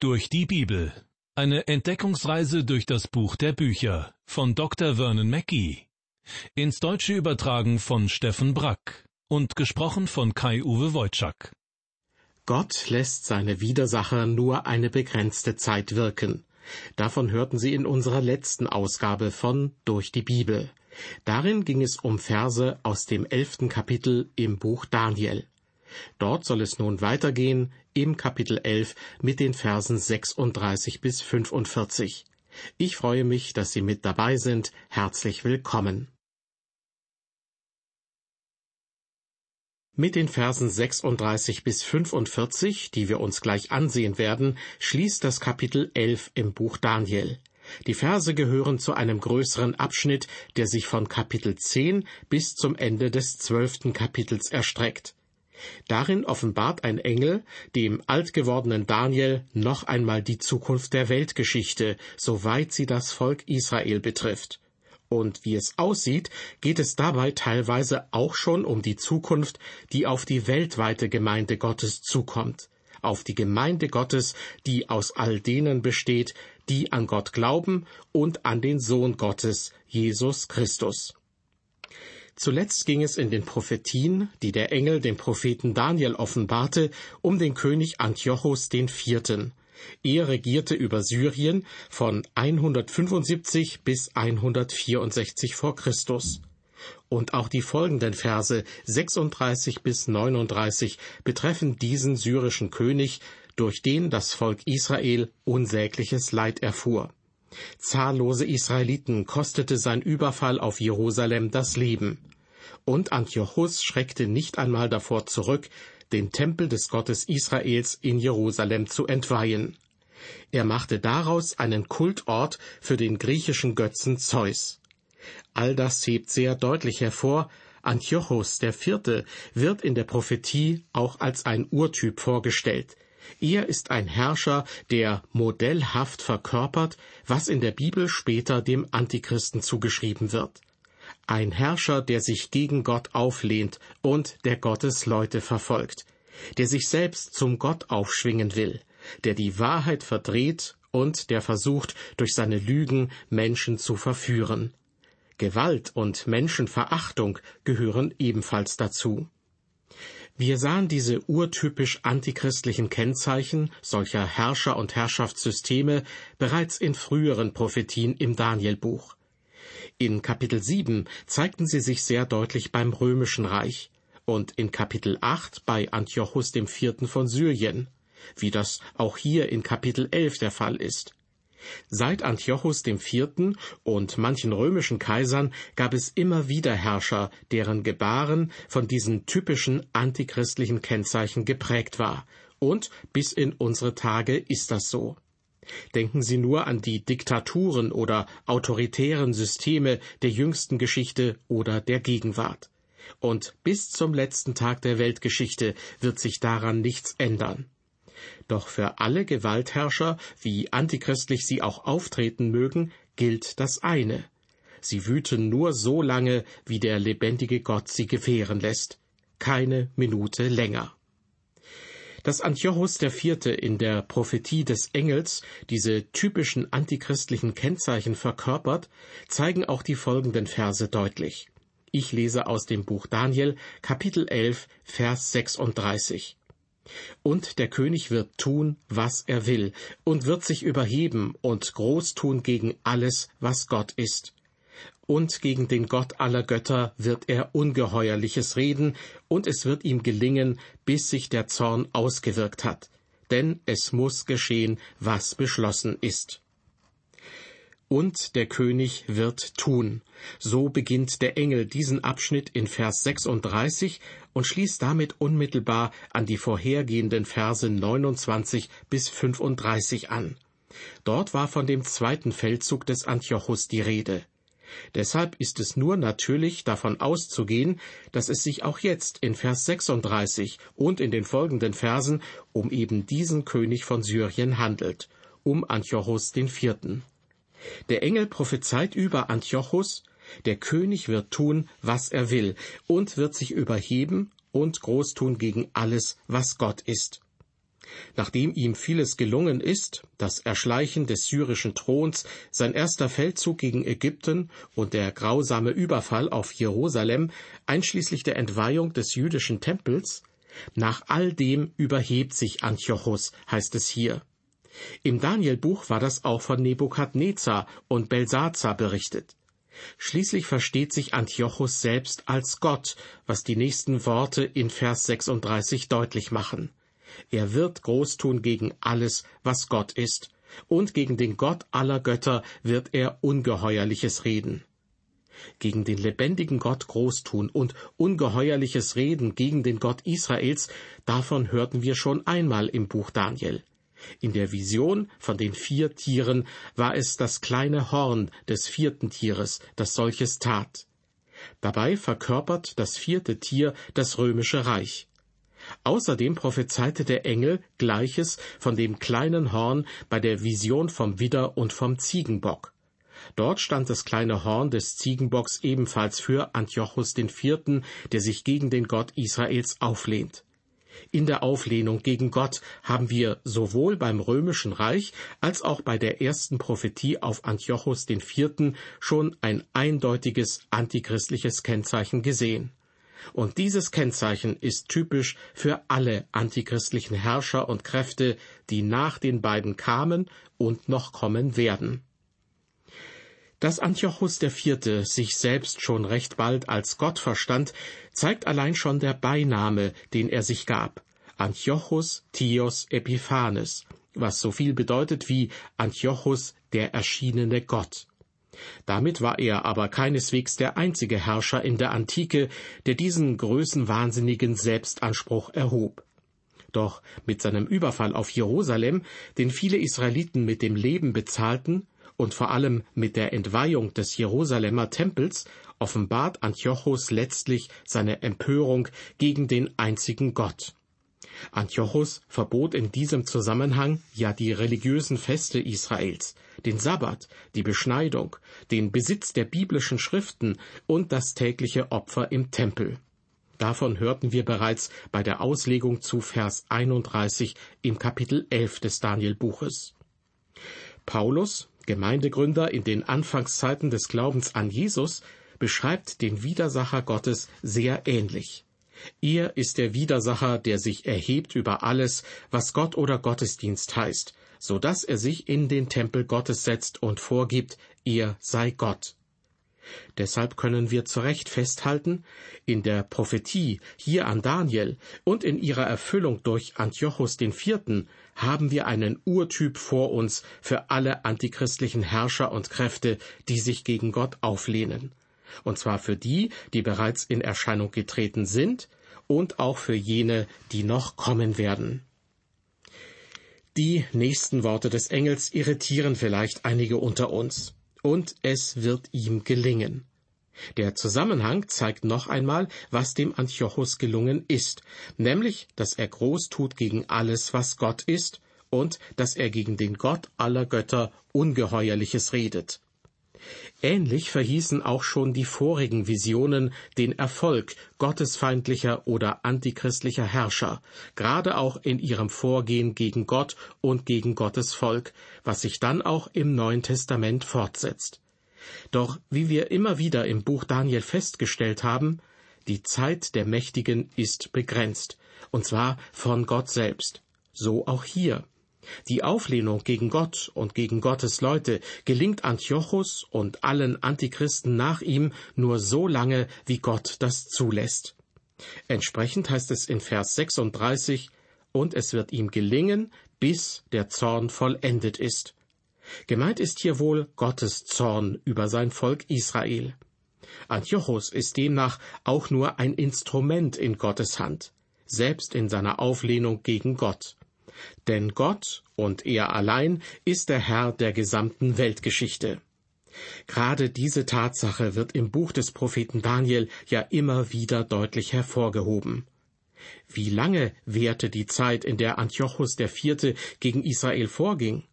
Durch die Bibel. Eine Entdeckungsreise durch das Buch der Bücher von Dr. Vernon Mackey. Ins Deutsche übertragen von Steffen Brack und gesprochen von Kai-Uwe Wojczak. Gott lässt seine Widersacher nur eine begrenzte Zeit wirken. Davon hörten Sie in unserer letzten Ausgabe von Durch die Bibel. Darin ging es um Verse aus dem elften Kapitel im Buch Daniel. Dort soll es nun weitergehen im Kapitel 11 mit den Versen 36 bis 45. Ich freue mich, dass Sie mit dabei sind. Herzlich willkommen. Mit den Versen 36 bis 45, die wir uns gleich ansehen werden, schließt das Kapitel 11 im Buch Daniel. Die Verse gehören zu einem größeren Abschnitt, der sich von Kapitel 10 bis zum Ende des zwölften Kapitels erstreckt. Darin offenbart ein Engel dem altgewordenen Daniel noch einmal die Zukunft der Weltgeschichte, soweit sie das Volk Israel betrifft. Und wie es aussieht, geht es dabei teilweise auch schon um die Zukunft, die auf die weltweite Gemeinde Gottes zukommt, auf die Gemeinde Gottes, die aus all denen besteht, die an Gott glauben und an den Sohn Gottes, Jesus Christus. Zuletzt ging es in den Prophetien, die der Engel dem Propheten Daniel offenbarte, um den König Antiochus IV. Er regierte über Syrien von 175 bis 164 vor Christus. Und auch die folgenden Verse 36 bis 39 betreffen diesen syrischen König, durch den das Volk Israel unsägliches Leid erfuhr. Zahllose Israeliten kostete sein Überfall auf Jerusalem das Leben. Und Antiochus schreckte nicht einmal davor zurück, den Tempel des Gottes Israels in Jerusalem zu entweihen. Er machte daraus einen Kultort für den griechischen Götzen Zeus. All das hebt sehr deutlich hervor, Antiochus der Vierte wird in der Prophetie auch als ein Urtyp vorgestellt, er ist ein Herrscher, der modellhaft verkörpert, was in der Bibel später dem Antichristen zugeschrieben wird. Ein Herrscher, der sich gegen Gott auflehnt und der Gottes Leute verfolgt, der sich selbst zum Gott aufschwingen will, der die Wahrheit verdreht und der versucht, durch seine Lügen Menschen zu verführen. Gewalt und Menschenverachtung gehören ebenfalls dazu. Wir sahen diese urtypisch antichristlichen Kennzeichen solcher Herrscher und Herrschaftssysteme bereits in früheren Prophetien im Danielbuch. In Kapitel 7 zeigten sie sich sehr deutlich beim römischen Reich und in Kapitel 8 bei Antiochus IV. von Syrien, wie das auch hier in Kapitel 11 der Fall ist. Seit Antiochus IV. und manchen römischen Kaisern gab es immer wieder Herrscher, deren Gebaren von diesen typischen antichristlichen Kennzeichen geprägt war. Und bis in unsere Tage ist das so. Denken Sie nur an die Diktaturen oder autoritären Systeme der jüngsten Geschichte oder der Gegenwart. Und bis zum letzten Tag der Weltgeschichte wird sich daran nichts ändern. Doch für alle Gewaltherrscher, wie antichristlich sie auch auftreten mögen, gilt das eine. Sie wüten nur so lange, wie der lebendige Gott sie gewähren lässt. Keine Minute länger. Dass Antiochus IV. in der Prophetie des Engels diese typischen antichristlichen Kennzeichen verkörpert, zeigen auch die folgenden Verse deutlich. Ich lese aus dem Buch Daniel, Kapitel 11, Vers 36. Und der König wird tun, was er will, und wird sich überheben und groß tun gegen alles, was Gott ist. Und gegen den Gott aller Götter wird er ungeheuerliches reden, und es wird ihm gelingen, bis sich der Zorn ausgewirkt hat. Denn es muss geschehen, was beschlossen ist. Und der König wird tun. So beginnt der Engel diesen Abschnitt in Vers 36 und schließt damit unmittelbar an die vorhergehenden Verse 29 bis 35 an. Dort war von dem zweiten Feldzug des Antiochus die Rede. Deshalb ist es nur natürlich davon auszugehen, dass es sich auch jetzt in Vers 36 und in den folgenden Versen um eben diesen König von Syrien handelt, um Antiochus den Vierten. Der Engel prophezeit über Antiochus, der König wird tun, was er will, und wird sich überheben und groß tun gegen alles, was Gott ist. Nachdem ihm vieles gelungen ist, das Erschleichen des syrischen Throns, sein erster Feldzug gegen Ägypten und der grausame Überfall auf Jerusalem, einschließlich der Entweihung des jüdischen Tempels, nach all dem überhebt sich Antiochus, heißt es hier. Im Danielbuch war das auch von Nebukadnezar und Belsazar berichtet. Schließlich versteht sich Antiochus selbst als Gott, was die nächsten Worte in Vers 36 deutlich machen. Er wird großtun gegen alles, was Gott ist, und gegen den Gott aller Götter wird er Ungeheuerliches reden. Gegen den lebendigen Gott großtun und ungeheuerliches Reden gegen den Gott Israels, davon hörten wir schon einmal im Buch Daniel. In der Vision von den vier Tieren war es das kleine Horn des vierten Tieres, das solches tat. Dabei verkörpert das vierte Tier das römische Reich. Außerdem prophezeite der Engel Gleiches von dem kleinen Horn bei der Vision vom Widder und vom Ziegenbock. Dort stand das kleine Horn des Ziegenbocks ebenfalls für Antiochus IV., der sich gegen den Gott Israels auflehnt. In der Auflehnung gegen Gott haben wir sowohl beim römischen Reich als auch bei der ersten Prophetie auf Antiochus IV. schon ein eindeutiges antichristliches Kennzeichen gesehen. Und dieses Kennzeichen ist typisch für alle antichristlichen Herrscher und Kräfte, die nach den beiden kamen und noch kommen werden. Dass Antiochus IV. sich selbst schon recht bald als Gott verstand, zeigt allein schon der Beiname, den er sich gab. Antiochus Thios Epiphanes, was so viel bedeutet wie Antiochus der erschienene Gott. Damit war er aber keineswegs der einzige Herrscher in der Antike, der diesen größenwahnsinnigen Selbstanspruch erhob. Doch mit seinem Überfall auf Jerusalem, den viele Israeliten mit dem Leben bezahlten, und vor allem mit der Entweihung des Jerusalemer Tempels offenbart Antiochus letztlich seine Empörung gegen den einzigen Gott. Antiochus verbot in diesem Zusammenhang ja die religiösen Feste Israels, den Sabbat, die Beschneidung, den Besitz der biblischen Schriften und das tägliche Opfer im Tempel. Davon hörten wir bereits bei der Auslegung zu Vers 31 im Kapitel 11 des Danielbuches. Paulus, Gemeindegründer in den Anfangszeiten des Glaubens an Jesus, beschreibt den Widersacher Gottes sehr ähnlich. Er ist der Widersacher, der sich erhebt über alles, was Gott oder Gottesdienst heißt, so dass er sich in den Tempel Gottes setzt und vorgibt, er sei Gott. Deshalb können wir zu Recht festhalten, in der Prophetie hier an Daniel und in ihrer Erfüllung durch Antiochus IV. haben wir einen Urtyp vor uns für alle antichristlichen Herrscher und Kräfte, die sich gegen Gott auflehnen. Und zwar für die, die bereits in Erscheinung getreten sind und auch für jene, die noch kommen werden. Die nächsten Worte des Engels irritieren vielleicht einige unter uns. Und es wird ihm gelingen. Der Zusammenhang zeigt noch einmal, was dem Antiochus gelungen ist, nämlich, dass er groß tut gegen alles, was Gott ist, und dass er gegen den Gott aller Götter Ungeheuerliches redet. Ähnlich verhießen auch schon die vorigen Visionen den Erfolg gottesfeindlicher oder antichristlicher Herrscher, gerade auch in ihrem Vorgehen gegen Gott und gegen Gottes Volk, was sich dann auch im Neuen Testament fortsetzt. Doch wie wir immer wieder im Buch Daniel festgestellt haben, die Zeit der Mächtigen ist begrenzt, und zwar von Gott selbst. So auch hier. Die Auflehnung gegen Gott und gegen Gottes Leute gelingt Antiochus und allen Antichristen nach ihm nur so lange, wie Gott das zulässt. Entsprechend heißt es in Vers 36, und es wird ihm gelingen, bis der Zorn vollendet ist. Gemeint ist hier wohl Gottes Zorn über sein Volk Israel. Antiochus ist demnach auch nur ein Instrument in Gottes Hand, selbst in seiner Auflehnung gegen Gott. Denn Gott und er allein ist der Herr der gesamten Weltgeschichte. Gerade diese Tatsache wird im Buch des Propheten Daniel ja immer wieder deutlich hervorgehoben. Wie lange währte die Zeit, in der Antiochus IV. gegen Israel vorging?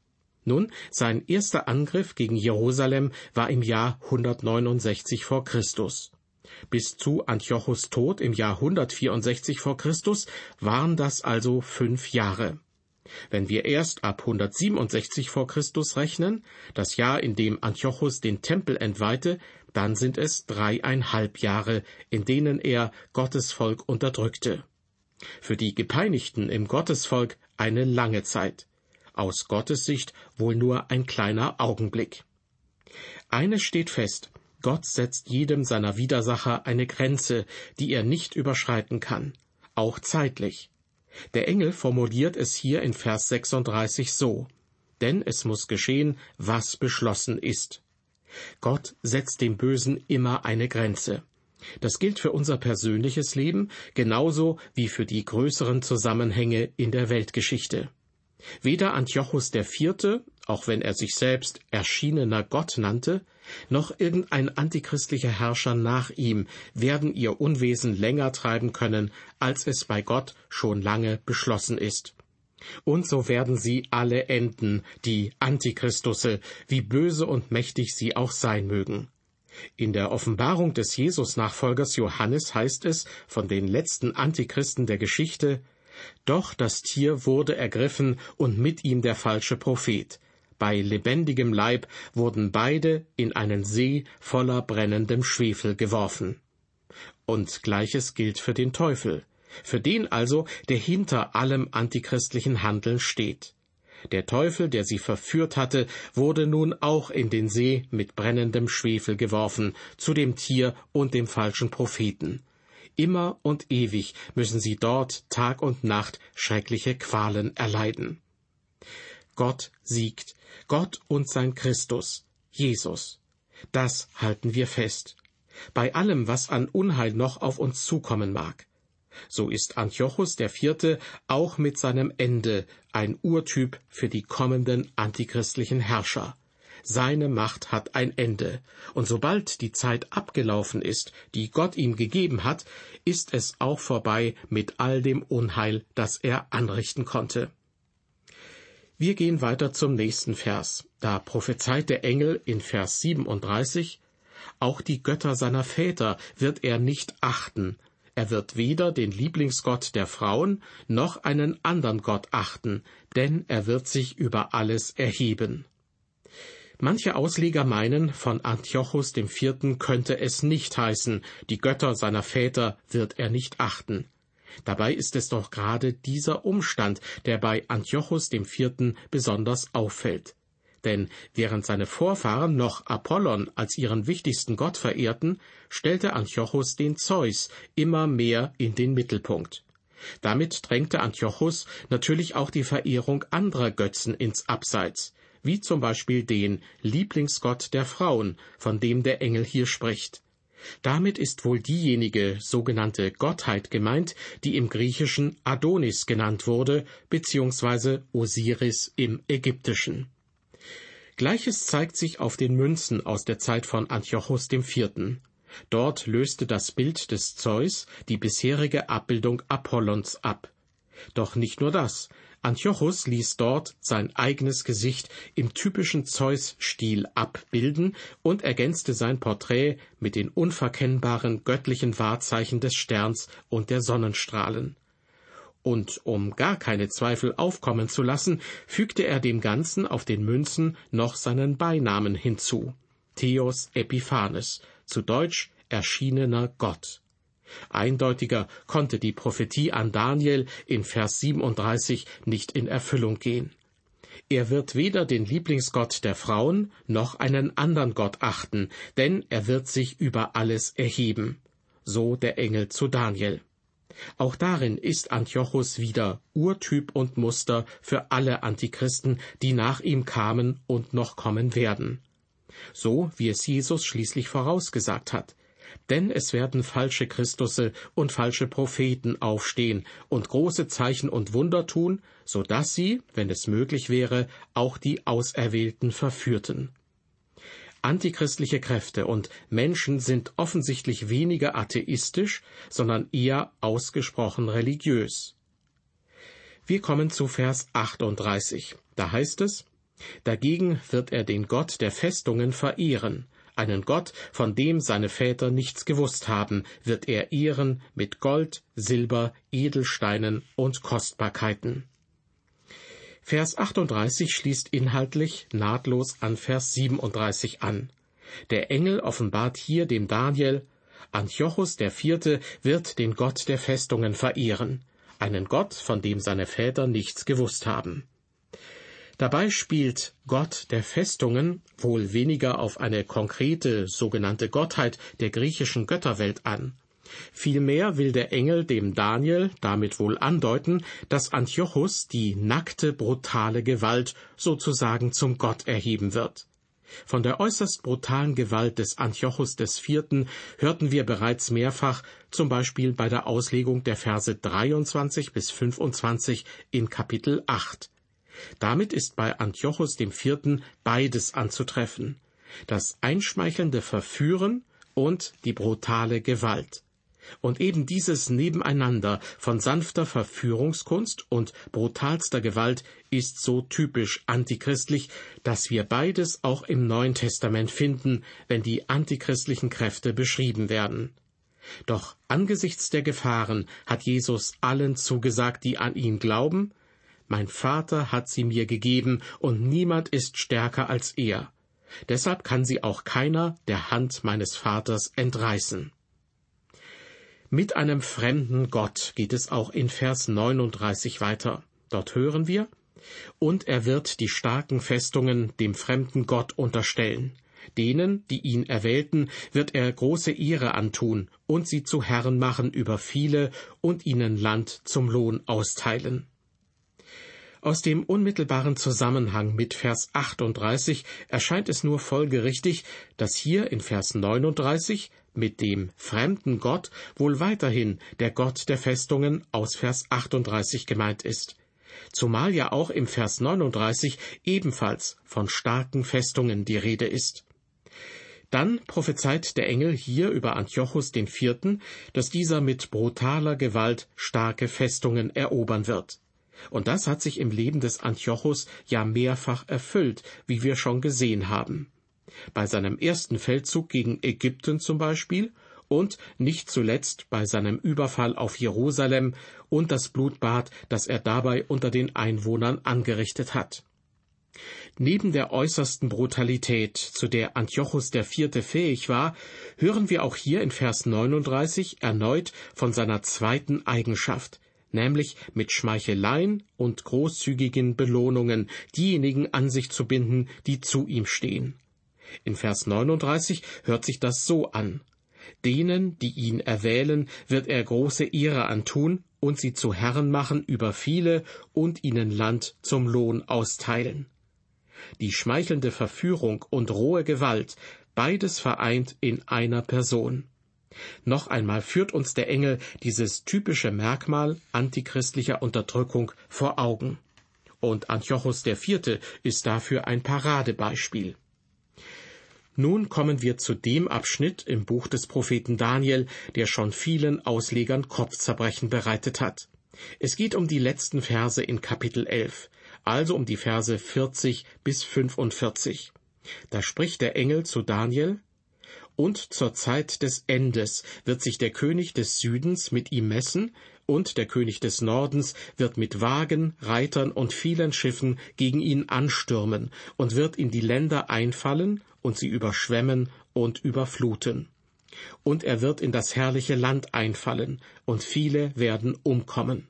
Nun, sein erster Angriff gegen Jerusalem war im Jahr 169 vor Christus. Bis zu Antiochus Tod im Jahr 164 vor Christus waren das also fünf Jahre. Wenn wir erst ab 167 vor Christus rechnen, das Jahr, in dem Antiochus den Tempel entweihte, dann sind es dreieinhalb Jahre, in denen er Gottes Volk unterdrückte. Für die Gepeinigten im Gottesvolk eine lange Zeit. Aus Gottes Sicht wohl nur ein kleiner Augenblick. Eines steht fest, Gott setzt jedem seiner Widersacher eine Grenze, die er nicht überschreiten kann, auch zeitlich. Der Engel formuliert es hier in Vers 36 so, denn es muss geschehen, was beschlossen ist. Gott setzt dem Bösen immer eine Grenze. Das gilt für unser persönliches Leben genauso wie für die größeren Zusammenhänge in der Weltgeschichte. Weder Antiochus IV., auch wenn er sich selbst erschienener Gott nannte, noch irgendein antichristlicher Herrscher nach ihm werden ihr Unwesen länger treiben können, als es bei Gott schon lange beschlossen ist. Und so werden sie alle enden, die Antichristusse, wie böse und mächtig sie auch sein mögen. In der Offenbarung des Jesus-Nachfolgers Johannes heißt es von den letzten Antichristen der Geschichte, doch das Tier wurde ergriffen und mit ihm der falsche Prophet. Bei lebendigem Leib wurden beide in einen See voller brennendem Schwefel geworfen. Und gleiches gilt für den Teufel, für den also, der hinter allem antichristlichen Handeln steht. Der Teufel, der sie verführt hatte, wurde nun auch in den See mit brennendem Schwefel geworfen, zu dem Tier und dem falschen Propheten. Immer und ewig müssen sie dort Tag und Nacht schreckliche Qualen erleiden. Gott siegt, Gott und sein Christus, Jesus. Das halten wir fest. Bei allem, was an Unheil noch auf uns zukommen mag. So ist Antiochus Vierte auch mit seinem Ende ein Urtyp für die kommenden antichristlichen Herrscher. Seine Macht hat ein Ende, und sobald die Zeit abgelaufen ist, die Gott ihm gegeben hat, ist es auch vorbei mit all dem Unheil, das er anrichten konnte. Wir gehen weiter zum nächsten Vers. Da prophezeit der Engel in Vers 37, auch die Götter seiner Väter wird er nicht achten, er wird weder den Lieblingsgott der Frauen noch einen andern Gott achten, denn er wird sich über alles erheben. Manche Ausleger meinen, von Antiochus dem Vierten könnte es nicht heißen, die Götter seiner Väter wird er nicht achten. Dabei ist es doch gerade dieser Umstand, der bei dem Vierten besonders auffällt. Denn während seine Vorfahren noch Apollon als ihren wichtigsten Gott verehrten, stellte Antiochus den Zeus immer mehr in den Mittelpunkt. Damit drängte Antiochus natürlich auch die Verehrung anderer Götzen ins Abseits, wie zum Beispiel den Lieblingsgott der Frauen, von dem der Engel hier spricht. Damit ist wohl diejenige sogenannte Gottheit gemeint, die im Griechischen Adonis genannt wurde, beziehungsweise Osiris im Ägyptischen. Gleiches zeigt sich auf den Münzen aus der Zeit von Antiochus IV. Dort löste das Bild des Zeus die bisherige Abbildung Apollons ab. Doch nicht nur das. Antiochus ließ dort sein eigenes Gesicht im typischen Zeus-Stil abbilden und ergänzte sein Porträt mit den unverkennbaren göttlichen Wahrzeichen des Sterns und der Sonnenstrahlen. Und um gar keine Zweifel aufkommen zu lassen, fügte er dem Ganzen auf den Münzen noch seinen Beinamen hinzu. Theos Epiphanes, zu Deutsch erschienener Gott. Eindeutiger konnte die Prophetie an Daniel in Vers 37 nicht in Erfüllung gehen. Er wird weder den Lieblingsgott der Frauen noch einen anderen Gott achten, denn er wird sich über alles erheben. So der Engel zu Daniel. Auch darin ist Antiochus wieder Urtyp und Muster für alle Antichristen, die nach ihm kamen und noch kommen werden. So wie es Jesus schließlich vorausgesagt hat. Denn es werden falsche Christusse und falsche Propheten aufstehen und große Zeichen und Wunder tun, so dass sie, wenn es möglich wäre, auch die Auserwählten verführten. Antichristliche Kräfte und Menschen sind offensichtlich weniger atheistisch, sondern eher ausgesprochen religiös. Wir kommen zu Vers 38. Da heißt es, Dagegen wird er den Gott der Festungen verehren, einen Gott, von dem seine Väter nichts gewusst haben, wird er ehren mit Gold, Silber, Edelsteinen und Kostbarkeiten. Vers 38 schließt inhaltlich nahtlos an Vers 37 an. Der Engel offenbart hier dem Daniel, Antiochus der Vierte wird den Gott der Festungen verehren, einen Gott, von dem seine Väter nichts gewusst haben. Dabei spielt Gott der Festungen wohl weniger auf eine konkrete sogenannte Gottheit der griechischen Götterwelt an. Vielmehr will der Engel dem Daniel damit wohl andeuten, dass Antiochus die nackte, brutale Gewalt sozusagen zum Gott erheben wird. Von der äußerst brutalen Gewalt des Antiochus IV. hörten wir bereits mehrfach, zum Beispiel bei der Auslegung der Verse 23 bis 25 in Kapitel 8. Damit ist bei Antiochus IV. beides anzutreffen. Das einschmeichelnde Verführen und die brutale Gewalt. Und eben dieses Nebeneinander von sanfter Verführungskunst und brutalster Gewalt ist so typisch antichristlich, dass wir beides auch im Neuen Testament finden, wenn die antichristlichen Kräfte beschrieben werden. Doch angesichts der Gefahren hat Jesus allen zugesagt, die an ihn glauben, mein Vater hat sie mir gegeben, und niemand ist stärker als er. Deshalb kann sie auch keiner der Hand meines Vaters entreißen. Mit einem fremden Gott geht es auch in Vers 39 weiter. Dort hören wir, und er wird die starken Festungen dem fremden Gott unterstellen. Denen, die ihn erwählten, wird er große Ehre antun und sie zu Herren machen über viele und ihnen Land zum Lohn austeilen. Aus dem unmittelbaren Zusammenhang mit Vers 38 erscheint es nur folgerichtig, dass hier in Vers 39 mit dem fremden Gott wohl weiterhin der Gott der Festungen aus Vers 38 gemeint ist. Zumal ja auch im Vers 39 ebenfalls von starken Festungen die Rede ist. Dann prophezeit der Engel hier über Antiochus den Vierten, dass dieser mit brutaler Gewalt starke Festungen erobern wird. Und das hat sich im Leben des Antiochus ja mehrfach erfüllt, wie wir schon gesehen haben. Bei seinem ersten Feldzug gegen Ägypten zum Beispiel und nicht zuletzt bei seinem Überfall auf Jerusalem und das Blutbad, das er dabei unter den Einwohnern angerichtet hat. Neben der äußersten Brutalität, zu der Antiochus IV. fähig war, hören wir auch hier in Vers 39 erneut von seiner zweiten Eigenschaft, nämlich mit Schmeicheleien und großzügigen Belohnungen diejenigen an sich zu binden, die zu ihm stehen. In Vers 39 hört sich das so an. Denen, die ihn erwählen, wird er große Ehre antun und sie zu Herren machen über viele und ihnen Land zum Lohn austeilen. Die schmeichelnde Verführung und rohe Gewalt, beides vereint in einer Person. Noch einmal führt uns der Engel dieses typische Merkmal antichristlicher Unterdrückung vor Augen. Und Antiochus IV. ist dafür ein Paradebeispiel. Nun kommen wir zu dem Abschnitt im Buch des Propheten Daniel, der schon vielen Auslegern Kopfzerbrechen bereitet hat. Es geht um die letzten Verse in Kapitel 11, also um die Verse 40 bis 45. Da spricht der Engel zu Daniel, und zur Zeit des Endes wird sich der König des Südens mit ihm messen, und der König des Nordens wird mit Wagen, Reitern und vielen Schiffen gegen ihn anstürmen und wird in die Länder einfallen und sie überschwemmen und überfluten. Und er wird in das herrliche Land einfallen, und viele werden umkommen.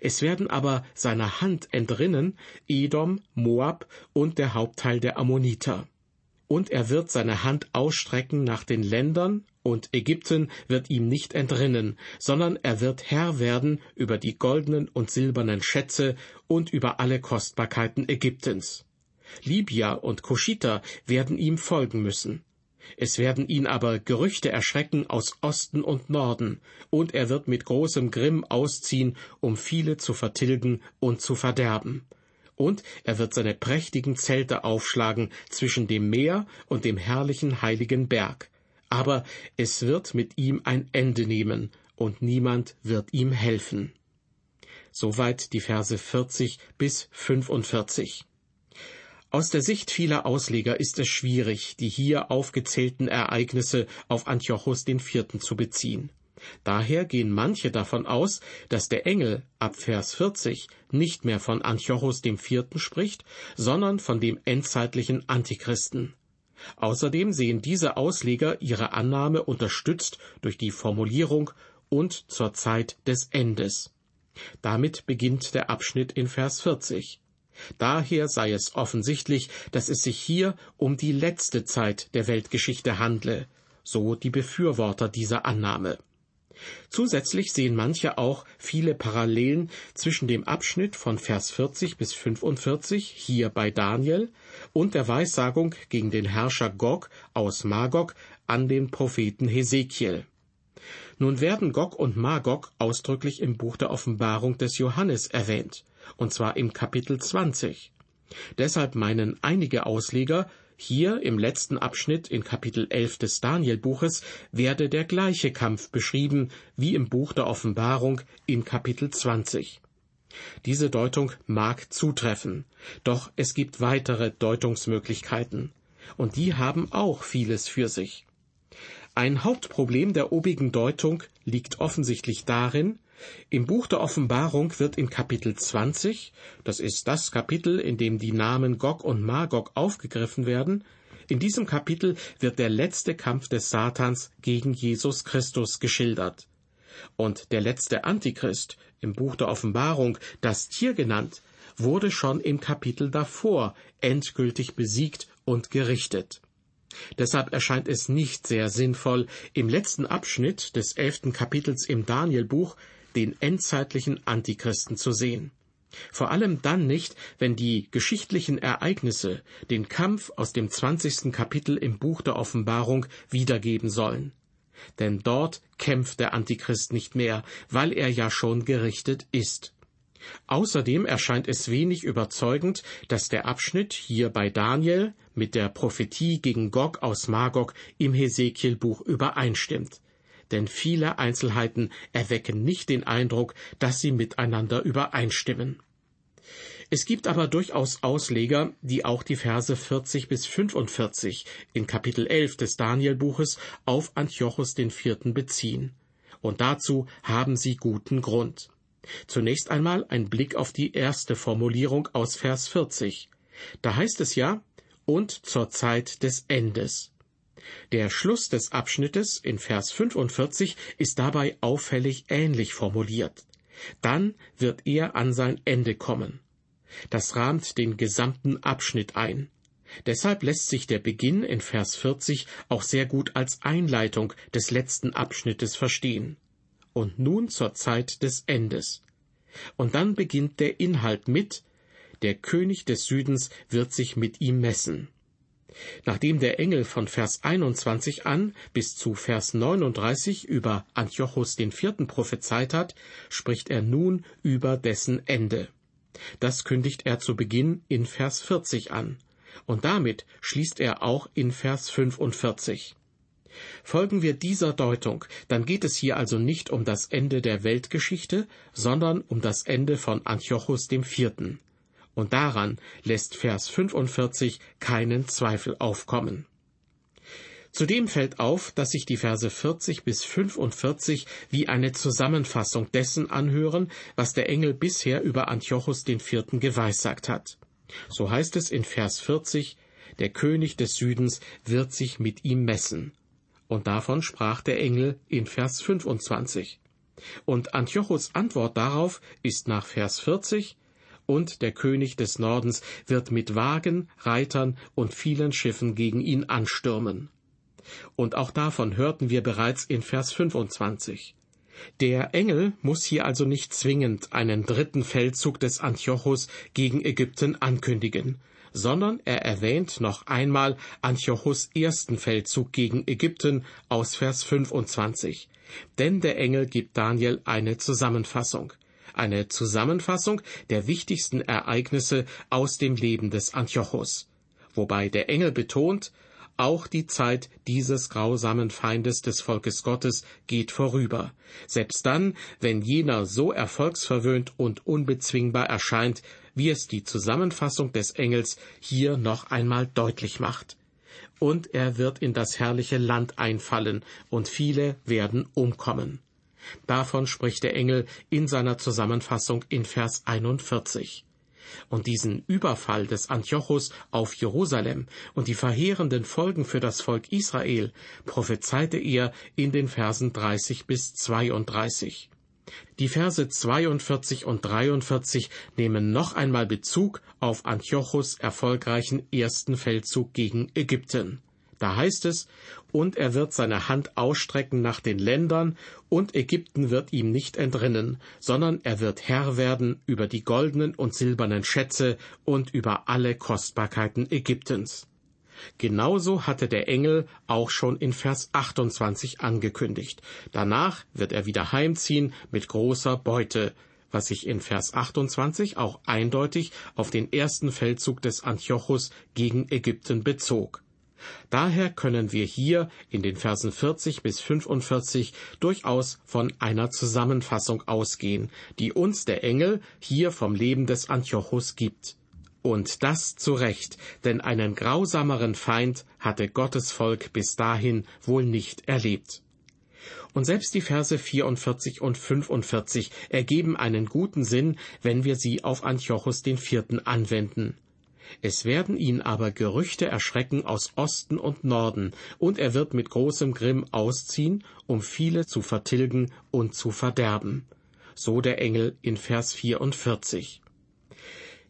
Es werden aber seiner Hand entrinnen Edom, Moab und der Hauptteil der Ammoniter und er wird seine Hand ausstrecken nach den Ländern, und Ägypten wird ihm nicht entrinnen, sondern er wird Herr werden über die goldenen und silbernen Schätze und über alle Kostbarkeiten Ägyptens. Libya und Kuschita werden ihm folgen müssen. Es werden ihn aber Gerüchte erschrecken aus Osten und Norden, und er wird mit großem Grimm ausziehen, um viele zu vertilgen und zu verderben und er wird seine prächtigen Zelte aufschlagen zwischen dem Meer und dem herrlichen heiligen Berg. Aber es wird mit ihm ein Ende nehmen, und niemand wird ihm helfen. Soweit die Verse 40 bis 45. Aus der Sicht vieler Ausleger ist es schwierig, die hier aufgezählten Ereignisse auf Antiochus IV. zu beziehen. Daher gehen manche davon aus, dass der Engel ab Vers 40 nicht mehr von Antiochus dem Vierten spricht, sondern von dem endzeitlichen Antichristen. Außerdem sehen diese Ausleger ihre Annahme unterstützt durch die Formulierung und zur Zeit des Endes. Damit beginnt der Abschnitt in Vers 40. Daher sei es offensichtlich, dass es sich hier um die letzte Zeit der Weltgeschichte handle, so die Befürworter dieser Annahme. Zusätzlich sehen manche auch viele Parallelen zwischen dem Abschnitt von Vers 40 bis 45 hier bei Daniel und der Weissagung gegen den Herrscher Gog aus Magog an den Propheten Hesekiel. Nun werden Gog und Magog ausdrücklich im Buch der Offenbarung des Johannes erwähnt, und zwar im Kapitel 20. Deshalb meinen einige Ausleger, hier im letzten Abschnitt in Kapitel 11 des Danielbuches werde der gleiche Kampf beschrieben wie im Buch der Offenbarung in Kapitel 20. Diese Deutung mag zutreffen, doch es gibt weitere Deutungsmöglichkeiten, und die haben auch vieles für sich. Ein Hauptproblem der obigen Deutung liegt offensichtlich darin, im Buch der Offenbarung wird in Kapitel 20, das ist das Kapitel, in dem die Namen Gog und Magog aufgegriffen werden, in diesem Kapitel wird der letzte Kampf des Satans gegen Jesus Christus geschildert. Und der letzte Antichrist, im Buch der Offenbarung das Tier genannt, wurde schon im Kapitel davor endgültig besiegt und gerichtet. Deshalb erscheint es nicht sehr sinnvoll, im letzten Abschnitt des elften Kapitels im Danielbuch den endzeitlichen Antichristen zu sehen. Vor allem dann nicht, wenn die geschichtlichen Ereignisse den Kampf aus dem zwanzigsten Kapitel im Buch der Offenbarung wiedergeben sollen. Denn dort kämpft der Antichrist nicht mehr, weil er ja schon gerichtet ist. Außerdem erscheint es wenig überzeugend, dass der Abschnitt hier bei Daniel mit der Prophetie gegen Gog aus Magog im Hesekielbuch übereinstimmt denn viele Einzelheiten erwecken nicht den Eindruck, dass sie miteinander übereinstimmen. Es gibt aber durchaus Ausleger, die auch die Verse 40 bis 45 in Kapitel 11 des Danielbuches auf Antiochus IV. beziehen. Und dazu haben sie guten Grund. Zunächst einmal ein Blick auf die erste Formulierung aus Vers 40. Da heißt es ja, und zur Zeit des Endes. Der Schluss des Abschnittes in Vers 45 ist dabei auffällig ähnlich formuliert. Dann wird er an sein Ende kommen. Das rahmt den gesamten Abschnitt ein. Deshalb lässt sich der Beginn in Vers 40 auch sehr gut als Einleitung des letzten Abschnittes verstehen. Und nun zur Zeit des Endes. Und dann beginnt der Inhalt mit Der König des Südens wird sich mit ihm messen. Nachdem der Engel von Vers 21 an bis zu Vers 39 über Antiochus den Vierten prophezeit hat, spricht er nun über dessen Ende. Das kündigt er zu Beginn in Vers 40 an. Und damit schließt er auch in Vers 45. Folgen wir dieser Deutung, dann geht es hier also nicht um das Ende der Weltgeschichte, sondern um das Ende von dem Vierten und daran lässt Vers 45 keinen Zweifel aufkommen. Zudem fällt auf, dass sich die Verse 40 bis 45 wie eine Zusammenfassung dessen anhören, was der Engel bisher über Antiochus den Vierten geweissagt hat. So heißt es in Vers 40, der König des Südens wird sich mit ihm messen. Und davon sprach der Engel in Vers 25. Und Antiochus Antwort darauf ist nach Vers 40, und der König des Nordens wird mit Wagen, Reitern und vielen Schiffen gegen ihn anstürmen. Und auch davon hörten wir bereits in Vers 25. Der Engel muss hier also nicht zwingend einen dritten Feldzug des Antiochus gegen Ägypten ankündigen, sondern er erwähnt noch einmal Antiochus ersten Feldzug gegen Ägypten aus Vers 25. Denn der Engel gibt Daniel eine Zusammenfassung eine Zusammenfassung der wichtigsten Ereignisse aus dem Leben des Antiochos, wobei der Engel betont, auch die Zeit dieses grausamen Feindes des Volkes Gottes geht vorüber, selbst dann, wenn jener so erfolgsverwöhnt und unbezwingbar erscheint, wie es die Zusammenfassung des Engels hier noch einmal deutlich macht. Und er wird in das herrliche Land einfallen, und viele werden umkommen. Davon spricht der Engel in seiner Zusammenfassung in Vers 41. Und diesen Überfall des Antiochus auf Jerusalem und die verheerenden Folgen für das Volk Israel prophezeite er in den Versen 30 bis 32. Die Verse 42 und 43 nehmen noch einmal Bezug auf Antiochus erfolgreichen ersten Feldzug gegen Ägypten. Da heißt es, und er wird seine Hand ausstrecken nach den Ländern, und Ägypten wird ihm nicht entrinnen, sondern er wird Herr werden über die goldenen und silbernen Schätze und über alle Kostbarkeiten Ägyptens. Genauso hatte der Engel auch schon in Vers 28 angekündigt. Danach wird er wieder heimziehen mit großer Beute, was sich in Vers 28 auch eindeutig auf den ersten Feldzug des Antiochus gegen Ägypten bezog. Daher können wir hier in den Versen 40 bis 45 durchaus von einer Zusammenfassung ausgehen, die uns der Engel hier vom Leben des Antiochus gibt. Und das zu Recht, denn einen grausameren Feind hatte Gottes Volk bis dahin wohl nicht erlebt. Und selbst die Verse 44 und 45 ergeben einen guten Sinn, wenn wir sie auf Antiochus den Vierten anwenden. Es werden ihn aber Gerüchte erschrecken aus Osten und Norden, und er wird mit großem Grimm ausziehen, um viele zu vertilgen und zu verderben. So der Engel in Vers 44.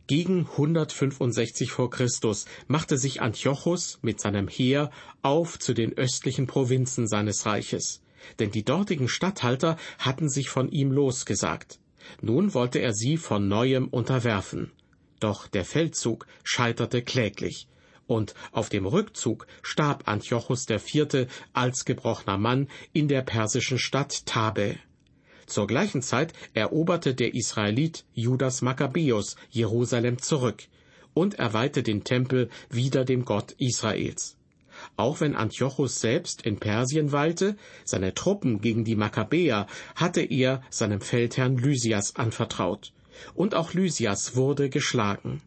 Gegen 165 vor Christus machte sich Antiochus mit seinem Heer auf zu den östlichen Provinzen seines Reiches, denn die dortigen Statthalter hatten sich von ihm losgesagt. Nun wollte er sie von neuem unterwerfen. Doch der Feldzug scheiterte kläglich, und auf dem Rückzug starb Antiochus IV. als gebrochener Mann in der persischen Stadt Tabe. Zur gleichen Zeit eroberte der Israelit Judas Makkabäus Jerusalem zurück und erweihte den Tempel wieder dem Gott Israels. Auch wenn Antiochus selbst in Persien weilte, seine Truppen gegen die Makkabäer hatte er seinem Feldherrn Lysias anvertraut und auch Lysias wurde geschlagen.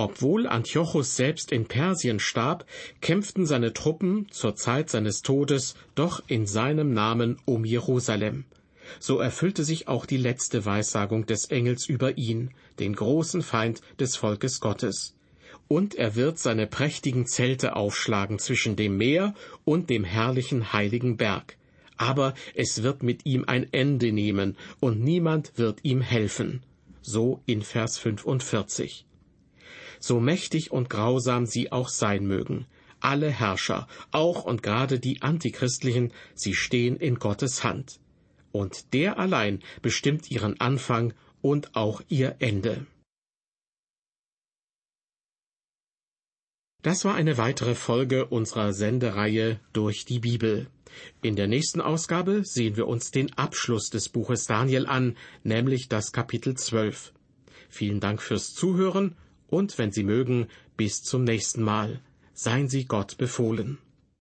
Obwohl Antiochus selbst in Persien starb, kämpften seine Truppen zur Zeit seines Todes doch in seinem Namen um Jerusalem. So erfüllte sich auch die letzte Weissagung des Engels über ihn, den großen Feind des Volkes Gottes. Und er wird seine prächtigen Zelte aufschlagen zwischen dem Meer und dem herrlichen heiligen Berg. Aber es wird mit ihm ein Ende nehmen, und niemand wird ihm helfen so in Vers 45. So mächtig und grausam sie auch sein mögen, alle Herrscher, auch und gerade die Antichristlichen, sie stehen in Gottes Hand. Und der allein bestimmt ihren Anfang und auch ihr Ende. Das war eine weitere Folge unserer Sendereihe durch die Bibel. In der nächsten Ausgabe sehen wir uns den Abschluss des Buches Daniel an, nämlich das Kapitel 12. Vielen Dank fürs Zuhören und wenn Sie mögen, bis zum nächsten Mal. Seien Sie Gott befohlen.